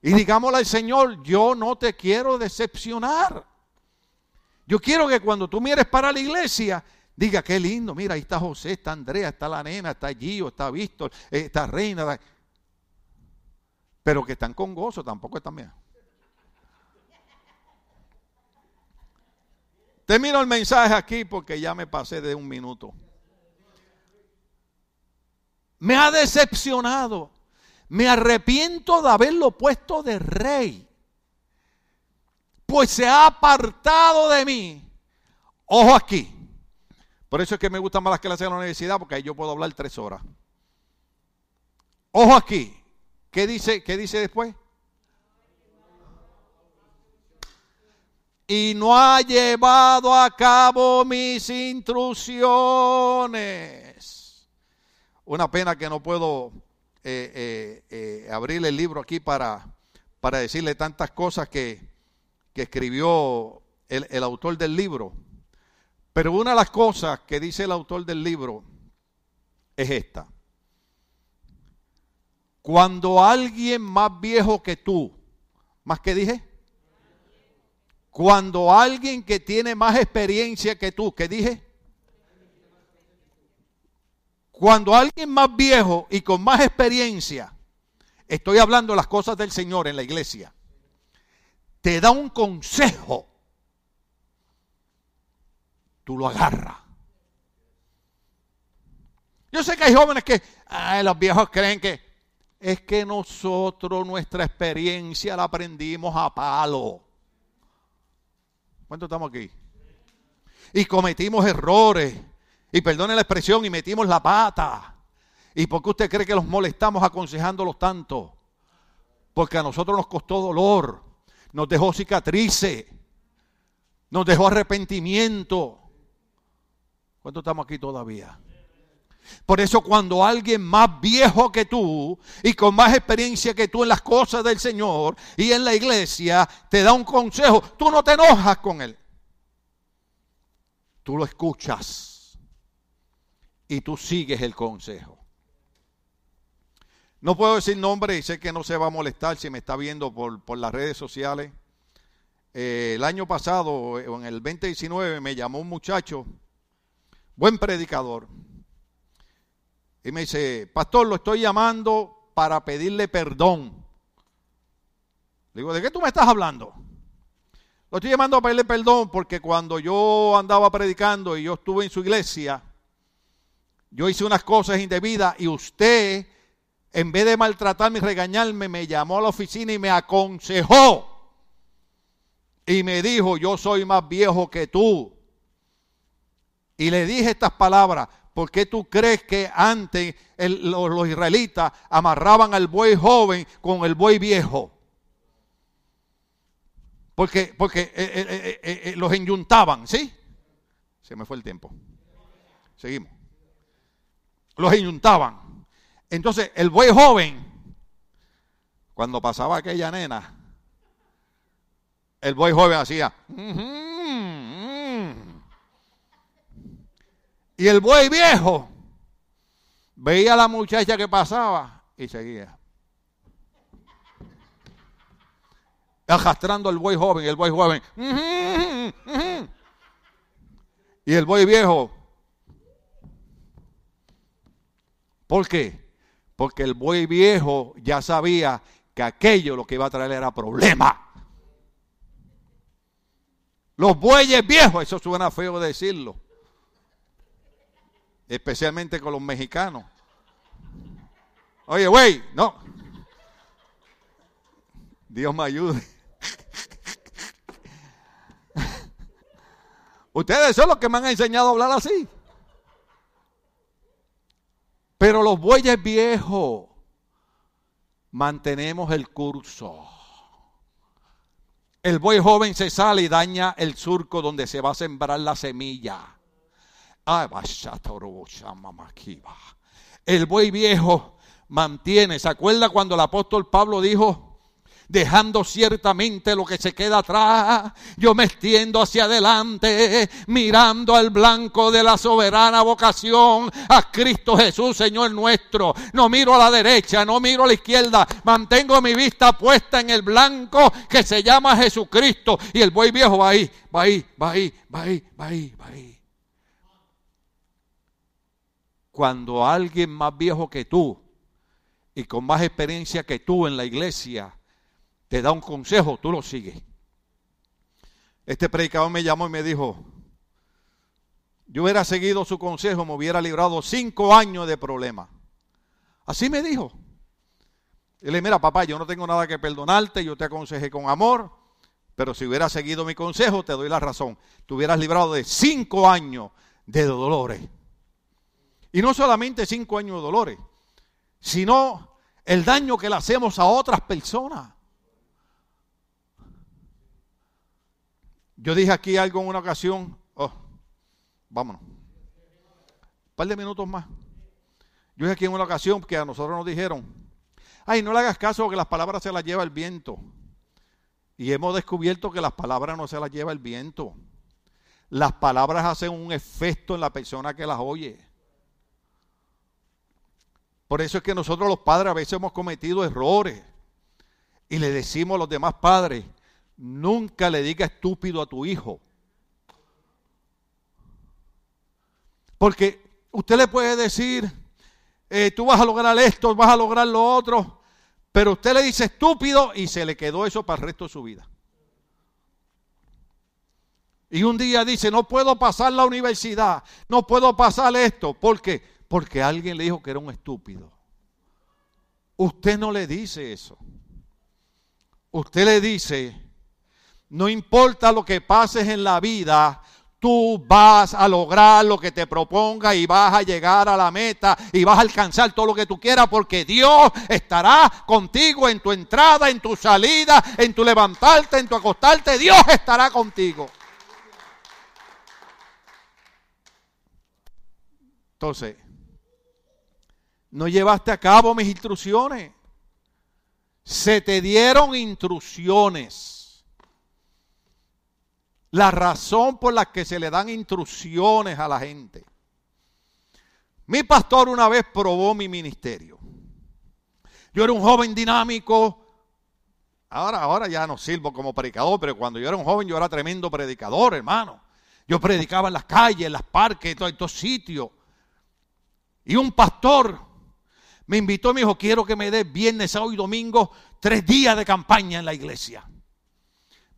[SPEAKER 1] Y digámosle al Señor, yo no te quiero decepcionar. Yo quiero que cuando tú mires para la iglesia, diga, qué lindo, mira, ahí está José, está Andrea, está la nena, está Gio, está Víctor, eh, está Reina. Pero que están con gozo, tampoco están bien. Termino el mensaje aquí porque ya me pasé de un minuto. Me ha decepcionado me arrepiento de haberlo puesto de rey, pues se ha apartado de mí. Ojo aquí. Por eso es que me gusta más las clases de la universidad, porque ahí yo puedo hablar tres horas. Ojo aquí. ¿Qué dice, qué dice después? Y no ha llevado a cabo mis instrucciones. Una pena que no puedo eh, eh, eh, abrir el libro aquí para, para decirle tantas cosas que, que escribió el, el autor del libro. Pero una de las cosas que dice el autor del libro es esta. Cuando alguien más viejo que tú, más que dije, cuando alguien que tiene más experiencia que tú, que dije, cuando alguien más viejo y con más experiencia, estoy hablando las cosas del Señor en la iglesia, te da un consejo, tú lo agarras. Yo sé que hay jóvenes que, los viejos creen que es que nosotros nuestra experiencia la aprendimos a palo. ¿Cuánto estamos aquí? Y cometimos errores y perdone la expresión, y metimos la pata. ¿Y por qué usted cree que los molestamos aconsejándolos tanto? Porque a nosotros nos costó dolor, nos dejó cicatrices, nos dejó arrepentimiento. ¿Cuánto estamos aquí todavía? Por eso cuando alguien más viejo que tú y con más experiencia que tú en las cosas del Señor y en la iglesia te da un consejo, tú no te enojas con él. Tú lo escuchas y tú sigues el consejo. No puedo decir nombre y sé que no se va a molestar si me está viendo por, las redes sociales. Eh, el año pasado, en el 2019, me llamó un muchacho, buen predicador, y me dice, pastor, lo estoy llamando para pedirle perdón. Digo, ¿de qué tú me estás hablando? Lo estoy llamando a pedirle perdón porque cuando yo andaba predicando y yo estuve en su iglesia, yo hice unas cosas indebidas y usted, en vez de maltratarme y regañarme, me llamó a la oficina y me aconsejó. Y me dijo, yo soy más viejo que tú. Y le dije estas palabras, ¿por qué tú crees que antes los, israelitas amarraban al buey joven con el buey viejo? Porque, porque eh, eh, eh, los enyuntaban, ¿sí? Se me fue el tiempo. Seguimos. Los enyuntaban. Entonces, el buey joven, cuando pasaba aquella nena, el buey joven hacía. Y el buey viejo veía a la muchacha que pasaba y seguía. Arrastrando al buey joven, el buey joven. Y el buey viejo. ¿Por qué? Porque el buey viejo ya sabía que aquello lo que iba a traer era problema. Los bueyes viejos, eso suena feo decirlo especialmente con los mexicanos. Oye, güey, no. Dios me ayude. Ustedes son los que me han enseñado a hablar así. Pero los bueyes viejos mantenemos el curso. El buey joven se sale y daña el surco donde se va a sembrar la semilla. El buey viejo mantiene. ¿Se acuerda cuando el apóstol Pablo dijo? Dejando ciertamente lo que se queda atrás. Yo me extiendo hacia adelante, mirando al blanco de la soberana vocación, a Cristo Jesús, Señor nuestro. No miro a la derecha, no miro a la izquierda, mantengo mi vista puesta en el blanco que se llama Jesucristo. Y el buey viejo va ahí, va ahí, va ahí, va ahí, va ahí, va ahí cuando alguien más viejo que tú y con más experiencia que tú en la iglesia te da un consejo, tú lo sigues. Este predicador me llamó y me dijo, yo hubiera seguido su consejo, me hubiera librado cinco años de problemas. Así me dijo. Y le mira papá, yo no tengo nada que perdonarte, yo te aconsejé con amor, pero si hubiera seguido mi consejo, te doy la razón. Te hubieras librado de cinco años de dolores. Y no solamente cinco años de dolores, sino el daño que le hacemos a otras personas. Yo dije aquí algo en una ocasión, oh, vámonos, un par de minutos más. Yo dije aquí en una ocasión que a nosotros nos dijeron, ay, no le hagas caso que las palabras se las lleva el viento. Y hemos descubierto que las palabras no se las lleva el viento. Las palabras hacen un efecto en la persona que las oye. Por eso es que nosotros los padres a veces hemos cometido errores. Y le decimos a los demás padres, nunca le diga estúpido a tu hijo. Porque usted le puede decir, eh, tú vas a lograr esto, vas a lograr lo otro, pero usted le dice estúpido y se le quedó eso para el resto de su vida. Y un día dice, no puedo pasar la universidad, no puedo pasar esto. ¿Por qué? porque alguien le dijo que era un estúpido. Usted no le dice eso. Usted le dice, no importa lo que pases en la vida, tú vas a lograr lo que te proponga y vas a llegar a la meta y vas a alcanzar todo lo que tú quieras porque Dios estará contigo en tu entrada, en tu salida, en tu levantarte, en tu acostarte. Dios estará contigo. Entonces, no llevaste a cabo mis instrucciones. Se te dieron instrucciones. La razón por la que se le dan instrucciones a la gente. Mi pastor una vez probó mi ministerio. Yo era un joven dinámico. Ahora, ahora ya no sirvo como predicador, pero cuando yo era un joven yo era tremendo predicador, hermano. Yo predicaba en las calles, en las parques, en todos estos sitios. Y un pastor me invitó y me dijo, quiero que me dé viernes, sábado y domingo tres días de campaña en la iglesia.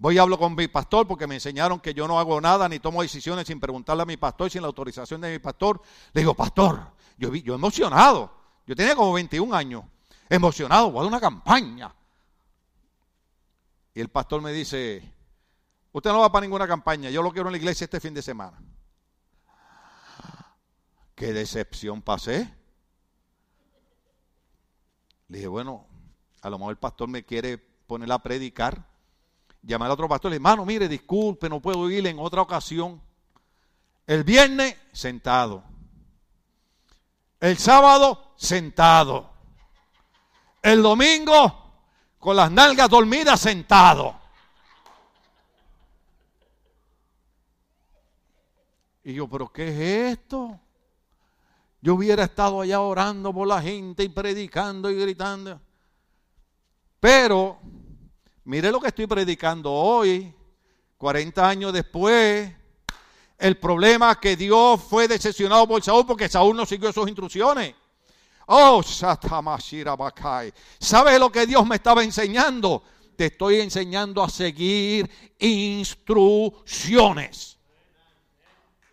[SPEAKER 1] Voy y hablo con mi pastor porque me enseñaron que yo no hago nada ni tomo decisiones sin preguntarle a mi pastor, sin la autorización de mi pastor. Le digo, pastor, yo, yo emocionado. Yo tenía como 21 años. Emocionado, voy a una campaña. Y el pastor me dice, usted no va para ninguna campaña, yo lo quiero en la iglesia este fin de semana. Qué decepción pasé. Le dije, bueno, a lo mejor el pastor me quiere poner a predicar. Llamé al otro pastor, dije, hermano, mire, disculpe, no puedo ir en otra ocasión. El viernes, sentado. El sábado, sentado. El domingo, con las nalgas dormidas, sentado. Y yo, pero ¿qué es esto? Yo hubiera estado allá orando por la gente y predicando y gritando. Pero, mire lo que estoy predicando hoy, 40 años después. El problema es que Dios fue decepcionado por Saúl porque Saúl no siguió sus instrucciones. Oh, Bakai. ¿Sabes lo que Dios me estaba enseñando? Te estoy enseñando a seguir instrucciones.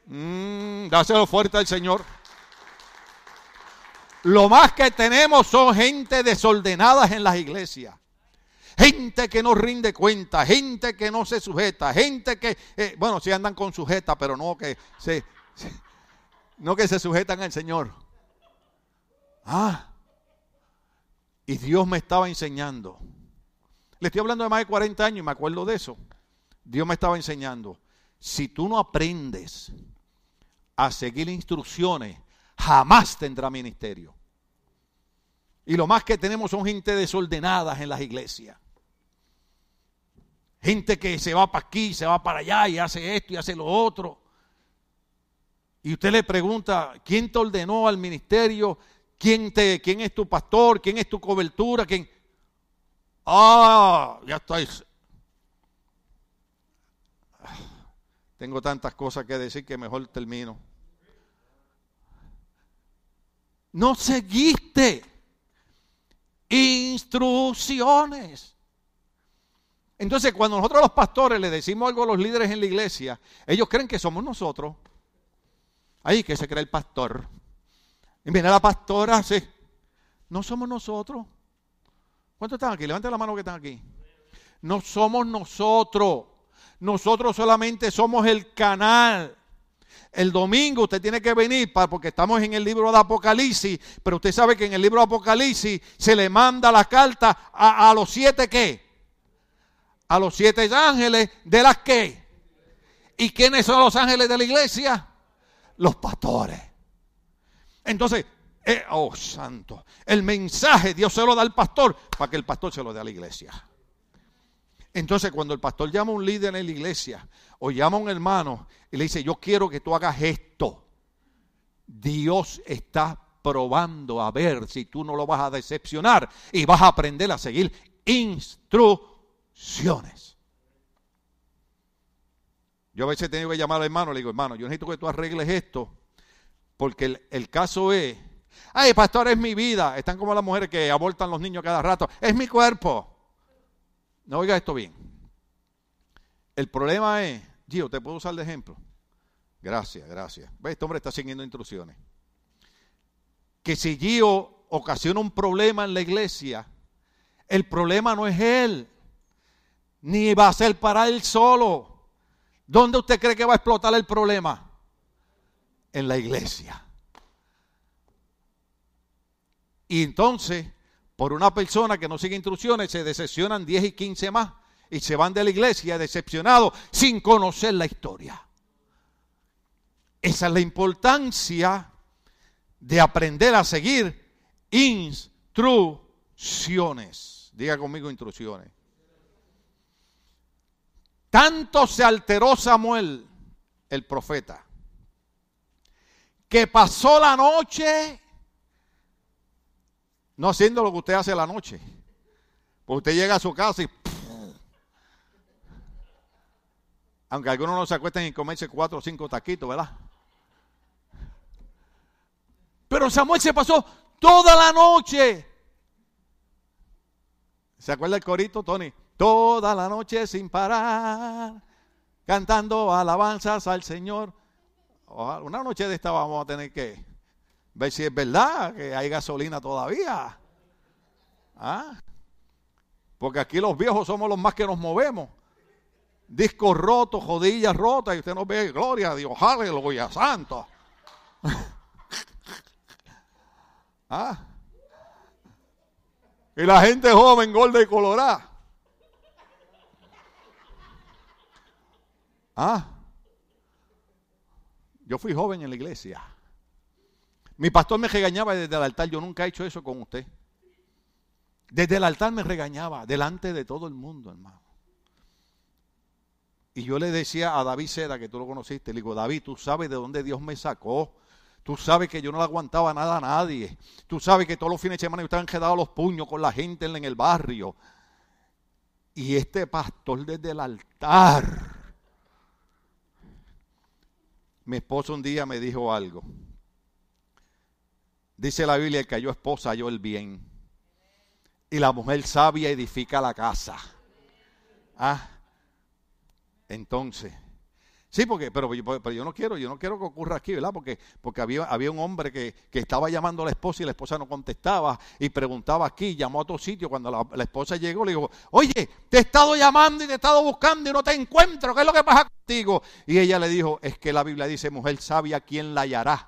[SPEAKER 1] Mm, dáselo fuerte al Señor. Lo más que tenemos son gente desordenadas en las iglesias. Gente que no rinde cuenta, gente que no se sujeta, gente que, eh, bueno, sí andan con sujeta, pero no que se, no que se sujetan al Señor. Ah, y Dios me estaba enseñando. Le estoy hablando de más de 40 años y me acuerdo de eso. Dios me estaba enseñando. Si tú no aprendes a seguir instrucciones, jamás tendrá ministerio. Y lo más que tenemos son gente desordenadas en las iglesias. Gente que se va para aquí, se va para allá y hace esto y hace lo otro. Y usted le pregunta, ¿quién te ordenó al ministerio? ¿Quién, te, quién es tu pastor? ¿Quién es tu cobertura? ¿Quién? Ah, ya estáis. Tengo tantas cosas que decir que mejor termino. No seguiste instrucciones. Entonces, cuando nosotros los pastores le decimos algo a los líderes en la iglesia, ellos creen que somos nosotros. Ahí que se cree el pastor. Y viene la pastora, sí. No somos nosotros. ¿Cuántos están aquí? Levanten la mano que están aquí. No somos nosotros. Nosotros solamente somos el canal. El domingo usted tiene que venir para, porque estamos en el libro de Apocalipsis, pero usted sabe que en el libro de Apocalipsis se le manda la carta a, los siete qué? A los siete ángeles de las qué. ¿Y quiénes son los ángeles de la iglesia? Los pastores. Entonces, eh, oh santo, el mensaje Dios se lo da al pastor para que el pastor se lo dé a la iglesia. Entonces, cuando el pastor llama a un líder en la iglesia o llama a un hermano y le dice, yo quiero que tú hagas esto, Dios está probando a ver si tú no lo vas a decepcionar y vas a aprender a seguir Yo a veces he tenido que llamar al hermano, le digo, hermano, yo necesito que tú arregles esto, porque el, caso es, ay, pastor, es mi vida. Están como las mujeres que abortan los niños cada rato, es mi cuerpo. No oiga esto bien. El problema es, Gio, ¿te puedo usar de ejemplo? Gracias, gracias. Este hombre está siguiendo instrucciones. Que si Gio ocasiona un problema en la iglesia, el problema no es él, ni va a ser para él solo. ¿Dónde usted cree que va a explotar el problema? En la iglesia. Y entonces por una persona que no sigue instrucciones, se decepcionan 10 y 15 más y se van de la iglesia decepcionados sin conocer la historia. Esa es la importancia de aprender a seguir instrucciones. Diga conmigo instrucciones. Tanto se alteró Samuel, el profeta, que pasó la noche no haciendo lo que usted hace la noche. Pues usted llega a su casa y... Aunque algunos no se acuestan y comerse cuatro o cinco taquitos, ¿verdad? Pero Samuel se pasó toda la noche. ¿Se acuerda el corito, Tony? Toda la noche sin parar, cantando alabanzas al Señor. Una noche de esta vamos a tener que ver si es verdad que hay gasolina todavía. ¿Ah? Porque aquí los viejos somos los más que nos movemos. Discos rotos, jodillas rotas, y usted no ve, gloria a Dios, aleluya, santo. ¿Ah? Y la gente joven, gorda y colorada. ¿Ah? Yo fui joven en la iglesia. Mi pastor me regañaba desde el altar. Yo nunca he hecho eso con usted. Desde el altar me regañaba, delante de todo el mundo, hermano. Y yo le decía a David Seda, que tú lo conociste, le digo, David, tú sabes de dónde Dios me sacó. Tú sabes que yo no le aguantaba nada a nadie. Tú sabes que todos los fines de semana yo estaba enredado los puños con la gente en el barrio. Y este pastor desde el altar. Mi esposo un día me dijo algo. Dice la Biblia que yo esposa yo el bien y la mujer sabia edifica la casa. Ah, entonces, sí, porque, pero, pero, yo no quiero, yo no quiero que ocurra aquí, ¿verdad? Porque, porque había, había un hombre que, estaba llamando a la esposa y la esposa no contestaba y preguntaba aquí, llamó a otro sitio. Cuando la, esposa llegó, le dijo, oye, te he estado llamando y te he estado buscando y no te encuentro, ¿qué es lo que pasa contigo? Y ella le dijo, es que la Biblia dice, mujer sabia, ¿quién la hallará?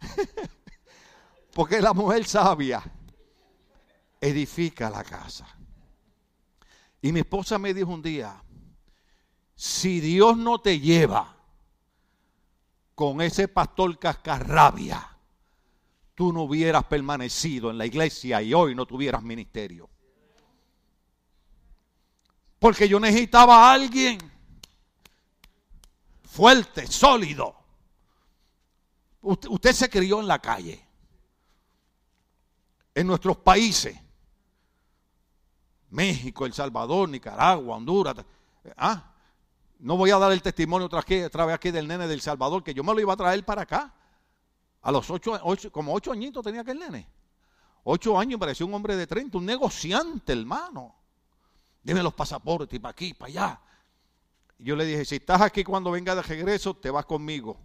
[SPEAKER 1] Porque la mujer sabia edifica la casa. Y mi esposa me dijo un día, si Dios no te lleva con ese pastor cascarrabia, tú no hubieras permanecido en la iglesia y hoy no tuvieras ministerio. Porque yo necesitaba a alguien fuerte, sólido. Usted, usted se crió en la calle en nuestros países. México, El Salvador, Nicaragua, Honduras. Ah, no voy a dar el testimonio otra, vez aquí del nene del Salvador, que yo me lo iba a traer para acá. A los ocho, como ocho añitos tenía aquel nene. Ocho años parecía un hombre de 30, un negociante, hermano. Dime los pasaportes, para aquí, para allá. yo le dije, si estás aquí cuando venga de regreso, te vas conmigo.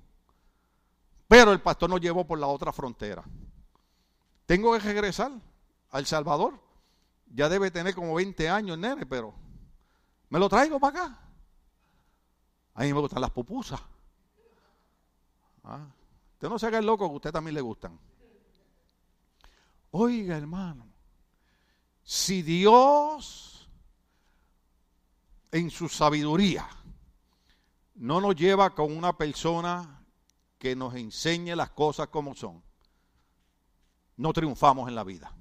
[SPEAKER 1] Pero el pastor nos llevó por la otra frontera. Tengo que regresar al Salvador. Ya debe tener como 20 años, nene, pero me lo traigo para acá. A mí me gustan las pupusas. ¿Ah? Usted no se haga loco que a usted también le gustan. Oiga, hermano, si Dios en su sabiduría no nos lleva con una persona que nos enseñe las cosas como son, no triunfamos en la vida.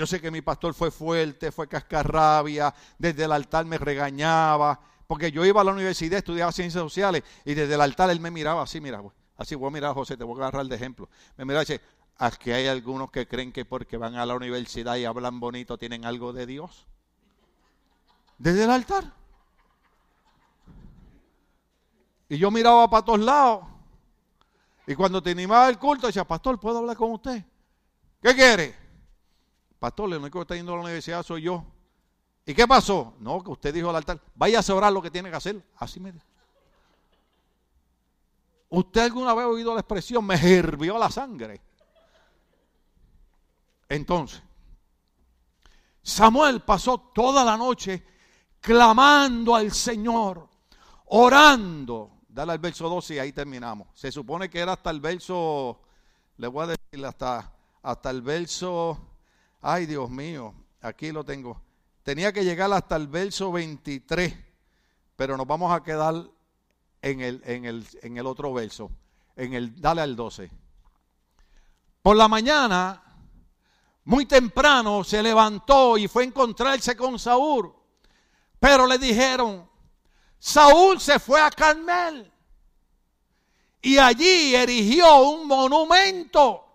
[SPEAKER 1] Yo sé que mi pastor fue fuerte, fue cascarrabia, desde el altar me regañaba, porque yo iba a la universidad, estudiaba ciencias sociales, y desde el altar él me miraba así, mira, así voy a mirar, José, te voy a agarrar de ejemplo. Me miraba y dice, que hay algunos que creen que porque van a la universidad y hablan bonito tienen algo de Dios. Desde el altar. Y yo miraba para todos lados. Y cuando te animaba el culto, decía, pastor, ¿puedo hablar con usted? ¿Qué quiere? Pastor, el único que está yendo a la universidad soy yo. ¿Y qué pasó? No, que usted dijo al altar, vaya a orar lo que tiene que hacer. Así me dijo. ¿Usted alguna vez ha oído la expresión, me hirvió la sangre? Entonces, Samuel pasó toda la noche clamando al Señor, orando Dale al verso 12 y ahí terminamos. Se supone que era hasta el verso, le voy a decir hasta, hasta el verso, ay Dios mío, aquí lo tengo. Tenía que llegar hasta el verso 23, pero nos vamos a quedar en el, en el, en el otro verso. En el, dale al 12. Por la mañana, muy temprano, se levantó y fue a encontrarse con Saúl. Pero le dijeron, Saúl se fue a Carmel y allí erigió un monumento.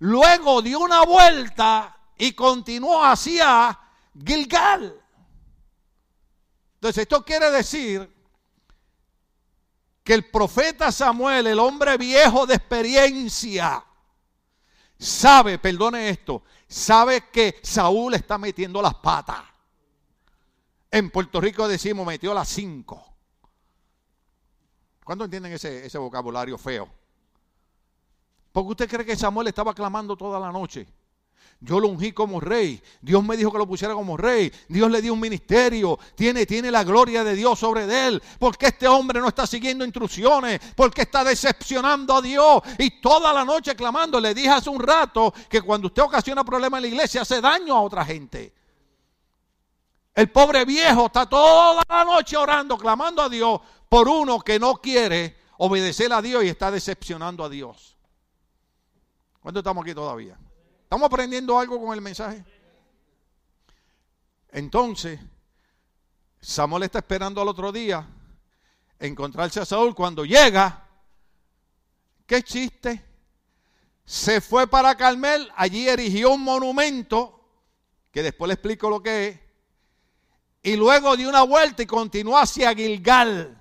[SPEAKER 1] Luego dio una vuelta y continuó hacia Gilgal. Entonces esto quiere decir que el profeta Samuel, el hombre viejo de experiencia, sabe, perdone esto, sabe que Saúl está metiendo las patas. En Puerto Rico decimos metió las cinco. ¿Cuándo entienden ese, ese vocabulario feo? Porque usted cree que Samuel estaba clamando toda la noche. Yo lo ungí como rey. Dios me dijo que lo pusiera como rey. Dios le dio un ministerio. Tiene, tiene la gloria de Dios sobre él. Porque este hombre no está siguiendo instrucciones. Porque está decepcionando a Dios. Y toda la noche clamando. Le dije hace un rato que cuando usted ocasiona problemas en la iglesia hace daño a otra gente. El pobre viejo está toda la noche orando, clamando a Dios por uno que no quiere obedecer a Dios y está decepcionando a Dios. ¿Cuánto estamos aquí todavía? ¿Estamos aprendiendo algo con el mensaje? Entonces, Samuel está esperando al otro día encontrarse a Saúl. Cuando llega, ¿qué chiste? Se fue para Carmel, allí erigió un monumento, que después le explico lo que es, y luego dio una vuelta y continuó hacia Gilgal.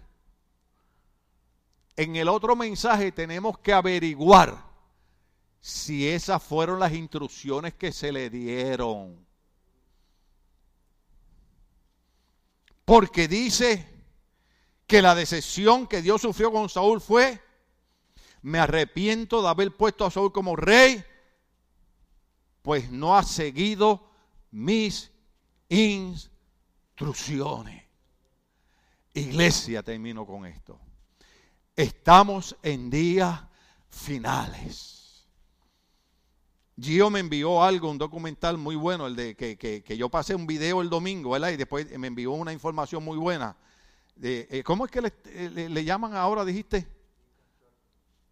[SPEAKER 1] En el otro mensaje tenemos que averiguar si esas fueron las instrucciones que se le dieron. Porque dice que la decisión que Dios sufrió con Saúl fue, me arrepiento de haber puesto a Saúl como rey, pues no ha seguido mis instrucciones. Iglesia, termino con esto. Estamos en días finales. Gio me envió algo, un documental muy bueno, el de que, yo pasé un video el domingo, ¿verdad? Y después me envió una información muy buena. Eh, ¿Cómo es que le, le, llaman ahora, dijiste?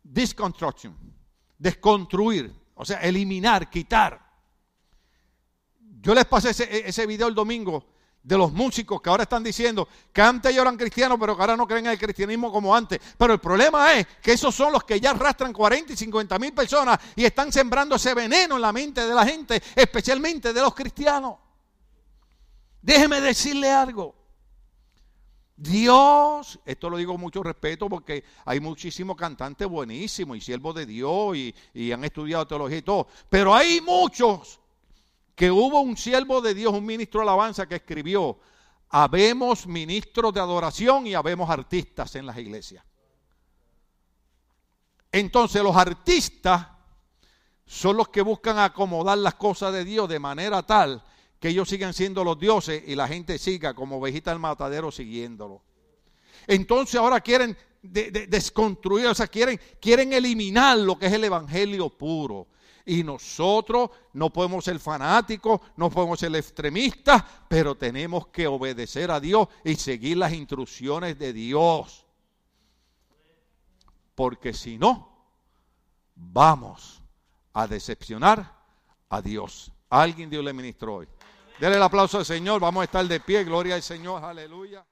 [SPEAKER 1] Disconstruction. Desconstruir. O sea, eliminar, quitar. Yo les pasé ese, ese video el domingo de los músicos que ahora están diciendo que antes ellos eran cristianos, pero que ahora no creen en el cristianismo como antes. Pero el problema es que esos son los que ya arrastran 40 y 50 mil personas y están sembrando ese veneno en la mente de la gente, especialmente de los cristianos. Déjeme decirle algo. Dios, esto lo digo con mucho respeto porque hay muchísimos cantantes buenísimos y siervos de Dios y, y han estudiado teología y todo, pero hay muchos que hubo un siervo de Dios, un ministro de alabanza que escribió, habemos ministros de adoración y habemos artistas en las iglesias. Entonces los artistas son los que buscan acomodar las cosas de Dios de manera tal que ellos sigan siendo los dioses y la gente siga como ovejita al matadero siguiéndolo. Entonces ahora quieren desconstruir, o sea, quieren, quieren eliminar lo que es el evangelio puro. Y nosotros no podemos ser fanáticos, no podemos ser extremistas, pero tenemos que obedecer a Dios y seguir las instrucciones de Dios. Porque si no, vamos a decepcionar a Dios. Alguien Dios le ministró hoy. Dele el aplauso al Señor, vamos a estar de pie, gloria al Señor, aleluya.